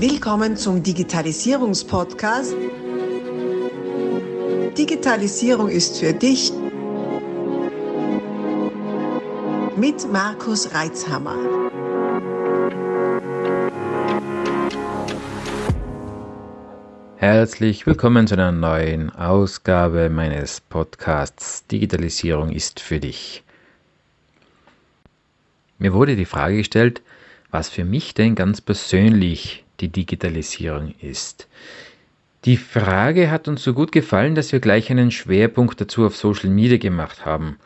Willkommen zum Digitalisierungspodcast. Digitalisierung ist für dich mit Markus Reitzhammer. Herzlich willkommen zu einer neuen Ausgabe meines Podcasts Digitalisierung ist für dich. Mir wurde die Frage gestellt, was für mich denn ganz persönlich die Digitalisierung ist. Die Frage hat uns so gut gefallen, dass wir gleich einen Schwerpunkt dazu auf Social Media gemacht haben.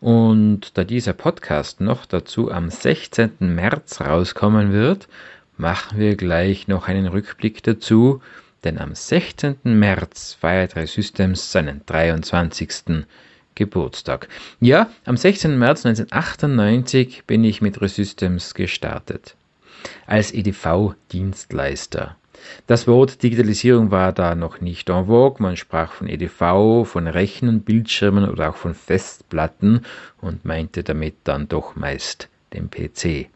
Und da dieser Podcast noch dazu am 16. März rauskommen wird, machen wir gleich noch einen Rückblick dazu, denn am 16. März feiert Resystems seinen 23. Geburtstag. Ja, am 16. März 1998 bin ich mit Resystems gestartet. Als EDV-Dienstleister. Das Wort Digitalisierung war da noch nicht en vogue. Man sprach von EDV, von Rechnen, Bildschirmen oder auch von Festplatten und meinte damit dann doch meist den PC.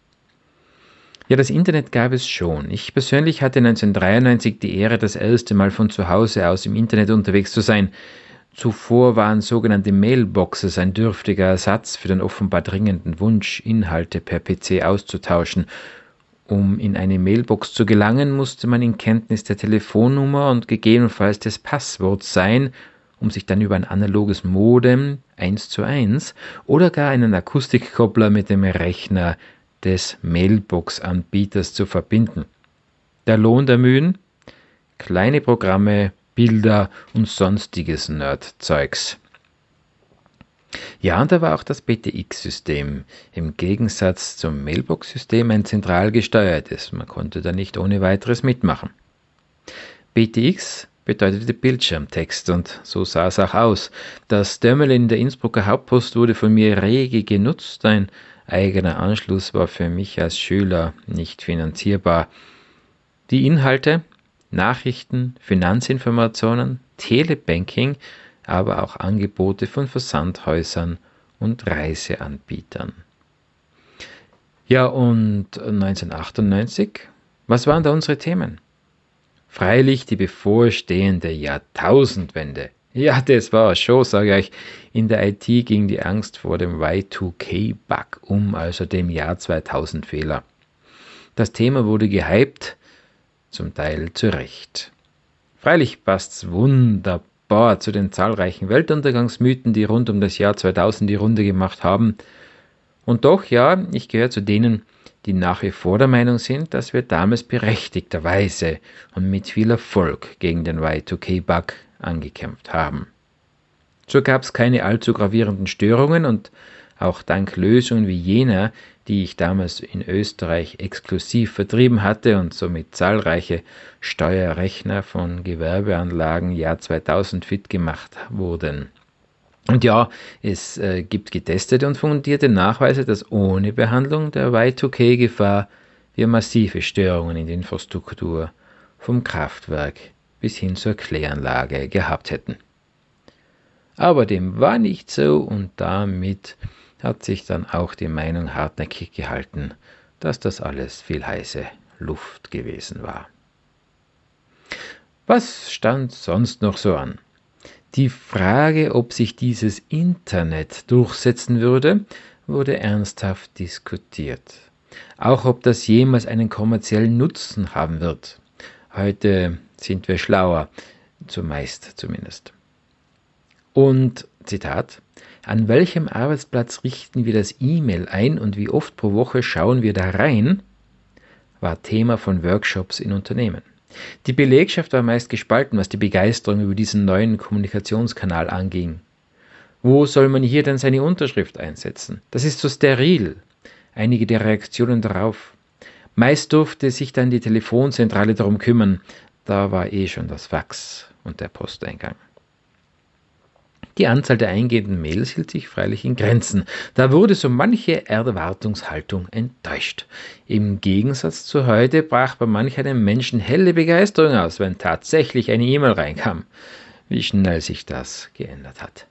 Ja, das Internet gab es schon. Ich persönlich hatte 1993 die Ehre, das erste Mal von zu Hause aus im Internet unterwegs zu sein. Zuvor waren sogenannte Mailboxes ein dürftiger Ersatz für den offenbar dringenden Wunsch, Inhalte per PC auszutauschen. Um in eine Mailbox zu gelangen, musste man in Kenntnis der Telefonnummer und gegebenenfalls des Passworts sein, um sich dann über ein analoges Modem 1 zu 1 oder gar einen Akustikkoppler mit dem Rechner des Mailbox-Anbieters zu verbinden. Der Lohn der Mühen? Kleine Programme, Bilder und sonstiges Nerdzeugs. Ja, und da war auch das BTX-System im Gegensatz zum Mailbox-System ein zentral gesteuertes. Man konnte da nicht ohne weiteres mitmachen. BTX bedeutete Bildschirmtext und so sah es auch aus. Das Terminal in der Innsbrucker Hauptpost wurde von mir rege genutzt. Ein eigener Anschluss war für mich als Schüler nicht finanzierbar. Die Inhalte, Nachrichten, Finanzinformationen, Telebanking, aber auch Angebote von Versandhäusern und Reiseanbietern. Ja, und 1998, was waren da unsere Themen? Freilich die bevorstehende Jahrtausendwende. Ja, das war schon, sage ich. In der IT ging die Angst vor dem Y2K-Bug um, also dem Jahr 2000-Fehler. Das Thema wurde gehypt, zum Teil zu Recht. Freilich passt's wunderbar zu den zahlreichen Weltuntergangsmythen, die rund um das Jahr 2000 die Runde gemacht haben. Und doch, ja, ich gehöre zu denen, die nach wie vor der Meinung sind, dass wir damals berechtigterweise und mit viel Erfolg gegen den Y2K-Bug angekämpft haben. So gab es keine allzu gravierenden Störungen und auch dank Lösungen wie jener, die ich damals in Österreich exklusiv vertrieben hatte und somit zahlreiche Steuerrechner von Gewerbeanlagen Jahr 2000 fit gemacht wurden. Und ja, es äh, gibt getestete und fundierte Nachweise, dass ohne Behandlung der Y2K-Gefahr wir massive Störungen in der Infrastruktur vom Kraftwerk bis hin zur Kläranlage gehabt hätten. Aber dem war nicht so und damit hat sich dann auch die Meinung hartnäckig gehalten, dass das alles viel heiße Luft gewesen war. Was stand sonst noch so an? Die Frage, ob sich dieses Internet durchsetzen würde, wurde ernsthaft diskutiert. Auch ob das jemals einen kommerziellen Nutzen haben wird. Heute sind wir schlauer, zumeist zumindest. Und Zitat, an welchem Arbeitsplatz richten wir das E-Mail ein und wie oft pro Woche schauen wir da rein, war Thema von Workshops in Unternehmen. Die Belegschaft war meist gespalten, was die Begeisterung über diesen neuen Kommunikationskanal anging. Wo soll man hier denn seine Unterschrift einsetzen? Das ist so steril. Einige der Reaktionen darauf. Meist durfte sich dann die Telefonzentrale darum kümmern, da war eh schon das Fax und der Posteingang. Die Anzahl der eingehenden Mails hielt sich freilich in Grenzen. Da wurde so manche Erwartungshaltung enttäuscht. Im Gegensatz zu heute brach bei manch einem Menschen helle Begeisterung aus, wenn tatsächlich eine E-Mail reinkam. Wie schnell sich das geändert hat.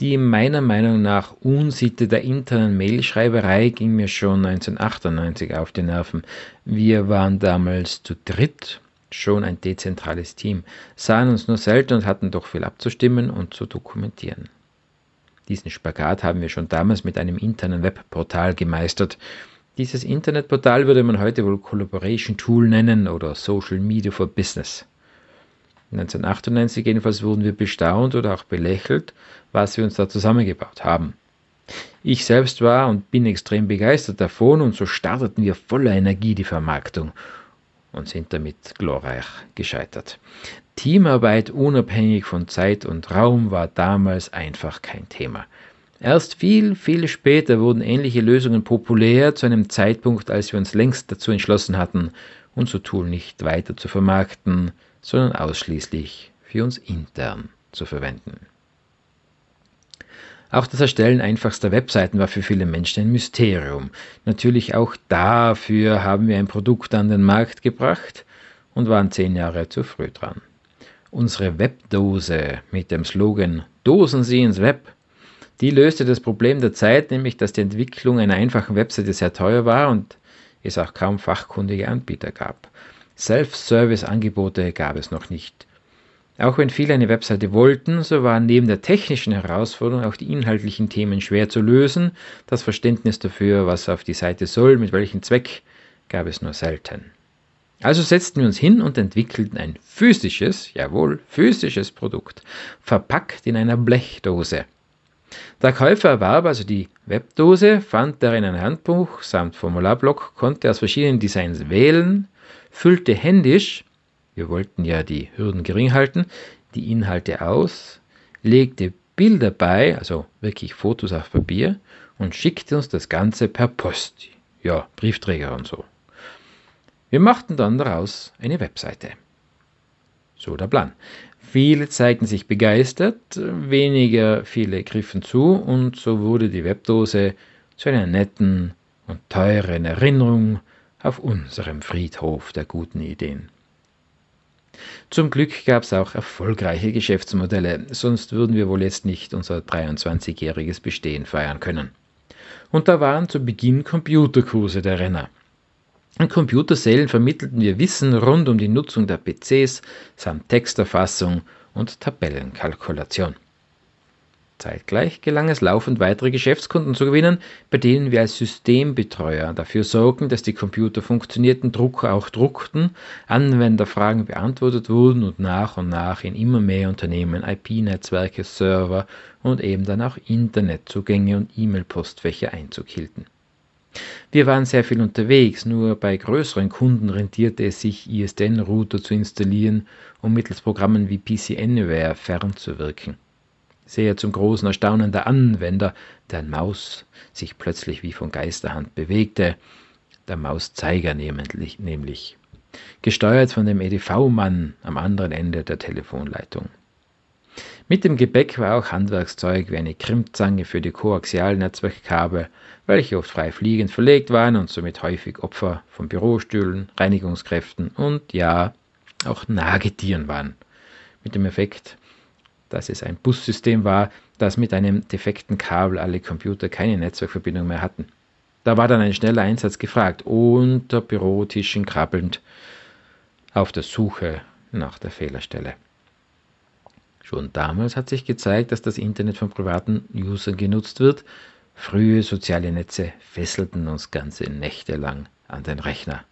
Die meiner Meinung nach Unsitte der internen Mailschreiberei ging mir schon 1998 auf die Nerven. Wir waren damals zu dritt, schon ein dezentrales Team, sahen uns nur selten und hatten doch viel abzustimmen und zu dokumentieren. Diesen Spagat haben wir schon damals mit einem internen Webportal gemeistert. Dieses Internetportal würde man heute wohl Collaboration Tool nennen oder Social Media for Business. 1998 jedenfalls wurden wir bestaunt oder auch belächelt, was wir uns da zusammengebaut haben. Ich selbst war und bin extrem begeistert davon und so starteten wir voller Energie die Vermarktung und sind damit glorreich gescheitert. Teamarbeit unabhängig von Zeit und Raum war damals einfach kein Thema. Erst viel, viel später wurden ähnliche Lösungen populär zu einem Zeitpunkt, als wir uns längst dazu entschlossen hatten, unser Tool nicht weiter zu vermarkten, sondern ausschließlich für uns intern zu verwenden. Auch das Erstellen einfachster Webseiten war für viele Menschen ein Mysterium. Natürlich auch dafür haben wir ein Produkt an den Markt gebracht und waren zehn Jahre zu früh dran. Unsere Webdose mit dem Slogan Dosen Sie ins Web, die löste das Problem der Zeit, nämlich dass die Entwicklung einer einfachen Webseite sehr teuer war und es auch kaum fachkundige Anbieter gab. Self-Service-Angebote gab es noch nicht. Auch wenn viele eine Webseite wollten, so waren neben der technischen Herausforderung auch die inhaltlichen Themen schwer zu lösen. Das Verständnis dafür, was auf die Seite soll, mit welchem Zweck, gab es nur selten. Also setzten wir uns hin und entwickelten ein physisches, jawohl, physisches Produkt, verpackt in einer Blechdose. Der Käufer erwarb also die Webdose, fand darin ein Handbuch samt Formularblock, konnte aus verschiedenen Designs wählen, füllte händisch wir wollten ja die Hürden gering halten, die Inhalte aus, legte Bilder bei, also wirklich Fotos auf Papier, und schickte uns das Ganze per Post. Ja, Briefträger und so. Wir machten dann daraus eine Webseite. So der Plan. Viele zeigten sich begeistert, weniger viele griffen zu und so wurde die Webdose zu einer netten und teuren Erinnerung auf unserem Friedhof der guten Ideen. Zum Glück gab es auch erfolgreiche Geschäftsmodelle, sonst würden wir wohl jetzt nicht unser 23-jähriges Bestehen feiern können. Und da waren zu Beginn Computerkurse der Renner. In Computersälen vermittelten wir Wissen rund um die Nutzung der PCs samt Texterfassung und Tabellenkalkulation. Zeitgleich gelang es laufend weitere Geschäftskunden zu gewinnen, bei denen wir als Systembetreuer dafür sorgen, dass die Computer funktionierten, Drucker auch druckten, Anwenderfragen beantwortet wurden und nach und nach in immer mehr Unternehmen IP-Netzwerke, Server und eben dann auch Internetzugänge und E-Mail-Postfächer Einzug hielten. Wir waren sehr viel unterwegs, nur bei größeren Kunden rentierte es sich, ISDN-Router zu installieren, um mittels Programmen wie PC Anywhere fernzuwirken sehr zum großen Erstaunen der Anwender, deren Maus sich plötzlich wie von Geisterhand bewegte, der Mauszeiger nämlich, gesteuert von dem EDV-Mann am anderen Ende der Telefonleitung. Mit dem Gepäck war auch Handwerkszeug wie eine Krimmzange für die koaxialen Netzwerkkabel, welche oft frei fliegend verlegt waren und somit häufig Opfer von Bürostühlen, Reinigungskräften und ja, auch Nagetieren waren. Mit dem Effekt, dass es ein Bussystem war, das mit einem defekten Kabel alle Computer keine Netzwerkverbindung mehr hatten. Da war dann ein schneller Einsatz gefragt, unter Bürotischen krabbelnd auf der Suche nach der Fehlerstelle. Schon damals hat sich gezeigt, dass das Internet von privaten Usern genutzt wird. Frühe soziale Netze fesselten uns ganze Nächte lang an den Rechner.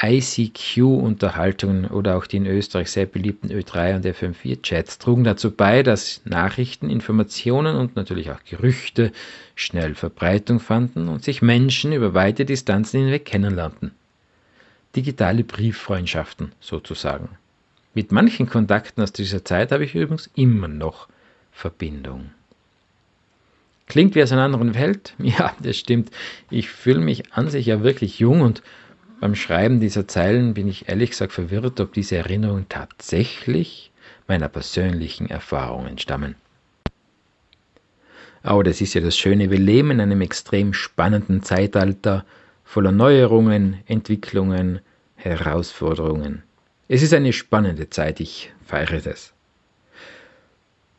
ICQ-Unterhaltungen oder auch die in Österreich sehr beliebten Ö3 und FM4-Chats trugen dazu bei, dass Nachrichten, Informationen und natürlich auch Gerüchte schnell Verbreitung fanden und sich Menschen über weite Distanzen hinweg kennenlernten. Digitale Brieffreundschaften sozusagen. Mit manchen Kontakten aus dieser Zeit habe ich übrigens immer noch Verbindung. Klingt wie aus einer anderen Welt? Ja, das stimmt. Ich fühle mich an sich ja wirklich jung und beim Schreiben dieser Zeilen bin ich ehrlich gesagt verwirrt, ob diese Erinnerungen tatsächlich meiner persönlichen Erfahrungen stammen. Aber das ist ja das Schöne, wir leben in einem extrem spannenden Zeitalter voller Neuerungen, Entwicklungen, Herausforderungen. Es ist eine spannende Zeit, ich feiere das.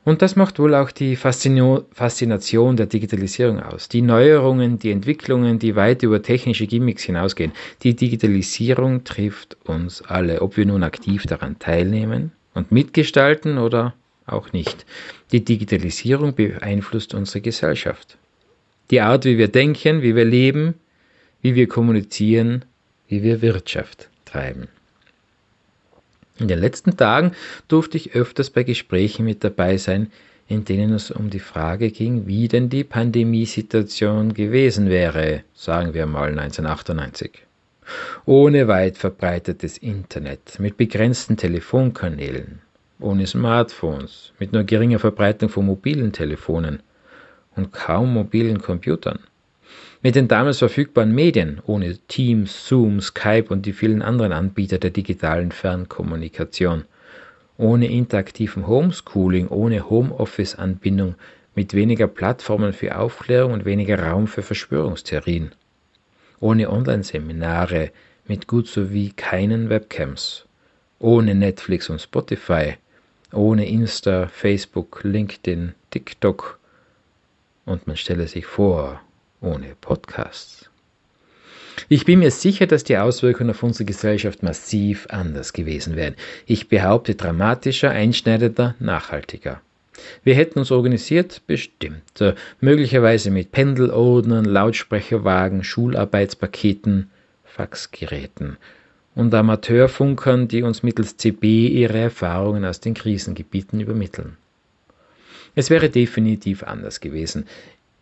Und das macht wohl auch die Faszination der Digitalisierung aus. Die Neuerungen, die Entwicklungen, die weit über technische Gimmicks hinausgehen. Die Digitalisierung trifft uns alle, ob wir nun aktiv daran teilnehmen und mitgestalten oder auch nicht. Die Digitalisierung beeinflusst unsere Gesellschaft. Die Art, wie wir denken, wie wir leben, wie wir kommunizieren, wie wir Wirtschaft treiben. In den letzten Tagen durfte ich öfters bei Gesprächen mit dabei sein, in denen es um die Frage ging, wie denn die Pandemiesituation gewesen wäre, sagen wir mal 1998. Ohne weit verbreitetes Internet, mit begrenzten Telefonkanälen, ohne Smartphones, mit nur geringer Verbreitung von mobilen Telefonen und kaum mobilen Computern. Mit den damals verfügbaren Medien, ohne Teams, Zoom, Skype und die vielen anderen Anbieter der digitalen Fernkommunikation, ohne interaktiven Homeschooling, ohne Homeoffice-Anbindung, mit weniger Plattformen für Aufklärung und weniger Raum für Verschwörungstheorien, ohne Online-Seminare, mit gut sowie keinen Webcams, ohne Netflix und Spotify, ohne Insta, Facebook, LinkedIn, TikTok. Und man stelle sich vor, ohne Podcasts. Ich bin mir sicher, dass die Auswirkungen auf unsere Gesellschaft massiv anders gewesen wären. Ich behaupte dramatischer, einschneidender, nachhaltiger. Wir hätten uns organisiert, bestimmt, möglicherweise mit Pendelordnern, Lautsprecherwagen, Schularbeitspaketen, Faxgeräten und Amateurfunkern, die uns mittels CB ihre Erfahrungen aus den Krisengebieten übermitteln. Es wäre definitiv anders gewesen.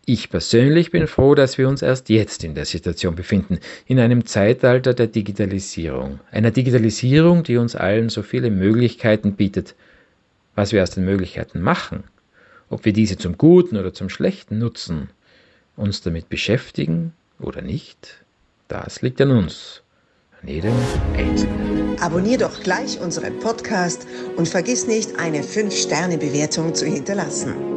Ich persönlich bin froh, dass wir uns erst jetzt in der Situation befinden, in einem Zeitalter der Digitalisierung. Einer Digitalisierung, die uns allen so viele Möglichkeiten bietet. Was wir aus den Möglichkeiten machen, ob wir diese zum Guten oder zum Schlechten nutzen, uns damit beschäftigen oder nicht, das liegt an uns, an jedem Einzelnen. Abonnier doch gleich unseren Podcast und vergiss nicht, eine 5-Sterne-Bewertung zu hinterlassen.